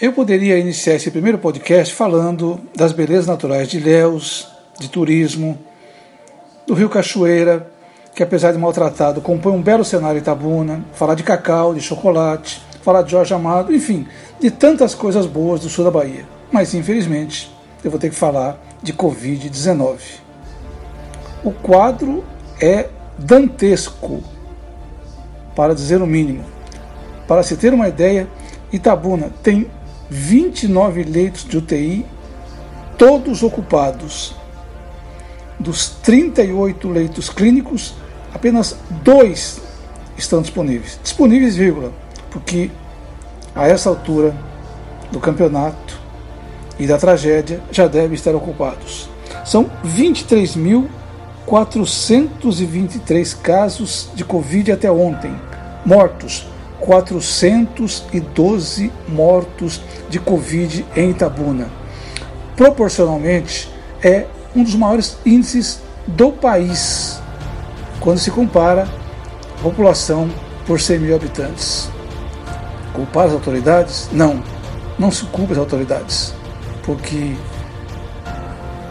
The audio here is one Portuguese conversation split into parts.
Eu poderia iniciar esse primeiro podcast falando das belezas naturais de Ilhéus, de turismo, do Rio Cachoeira, que apesar de maltratado compõe um belo cenário Itabuna, falar de cacau, de chocolate, falar de Jorge Amado, enfim, de tantas coisas boas do sul da Bahia. Mas infelizmente eu vou ter que falar de Covid-19. O quadro é dantesco, para dizer o mínimo. Para se ter uma ideia, Itabuna tem 29 leitos de UTI, todos ocupados. Dos 38 leitos clínicos, apenas dois estão disponíveis. Disponíveis, vírgula, porque a essa altura do campeonato e da tragédia já devem estar ocupados. São 23.423 casos de Covid até ontem, mortos 412 mortos de Covid em Itabuna. Proporcionalmente, é um dos maiores índices do país quando se compara a população por 100 mil habitantes. Culpar as autoridades? Não, não se culpa as autoridades, porque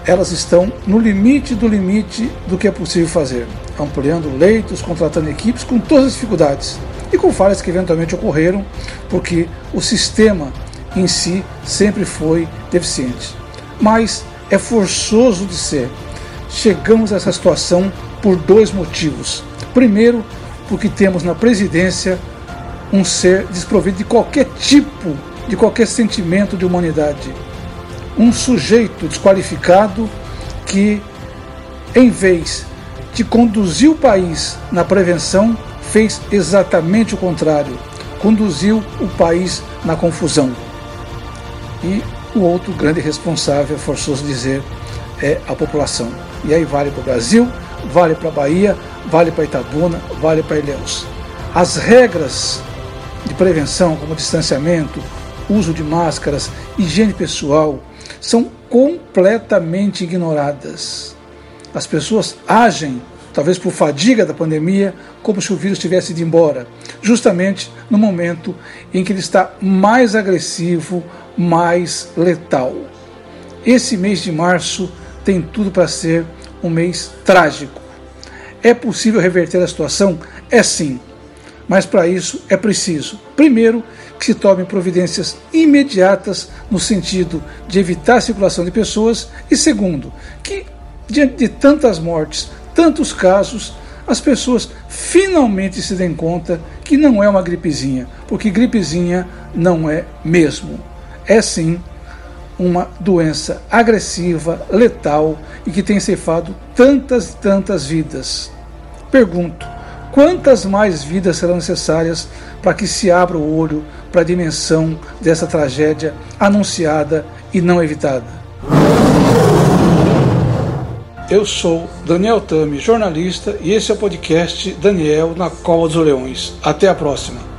elas estão no limite do limite do que é possível fazer, ampliando leitos, contratando equipes com todas as dificuldades e com falhas que eventualmente ocorreram, porque o sistema em si sempre foi deficiente. Mas é forçoso de ser. Chegamos a essa situação por dois motivos. Primeiro, porque temos na presidência um ser desprovido de qualquer tipo, de qualquer sentimento de humanidade. Um sujeito desqualificado que, em vez de conduzir o país na prevenção, fez exatamente o contrário, conduziu o país na confusão. E o outro grande responsável, forçoso dizer, é a população. E aí vale para o Brasil, vale para a Bahia, vale para Itabuna, vale para Ilhéus. As regras de prevenção, como distanciamento, uso de máscaras, higiene pessoal, são completamente ignoradas. As pessoas agem talvez por fadiga da pandemia, como se o vírus tivesse ido embora, justamente no momento em que ele está mais agressivo, mais letal. Esse mês de março tem tudo para ser um mês trágico. É possível reverter a situação? É sim. Mas para isso é preciso, primeiro, que se tomem providências imediatas no sentido de evitar a circulação de pessoas, e segundo, que diante de tantas mortes, tantos casos, as pessoas finalmente se dêem conta que não é uma gripezinha, porque gripezinha não é mesmo. É sim uma doença agressiva, letal e que tem ceifado tantas e tantas vidas. Pergunto: quantas mais vidas serão necessárias para que se abra o olho para a dimensão dessa tragédia anunciada e não evitada? Eu sou Daniel Tami, jornalista, e esse é o podcast Daniel na Cova dos Leões. Até a próxima.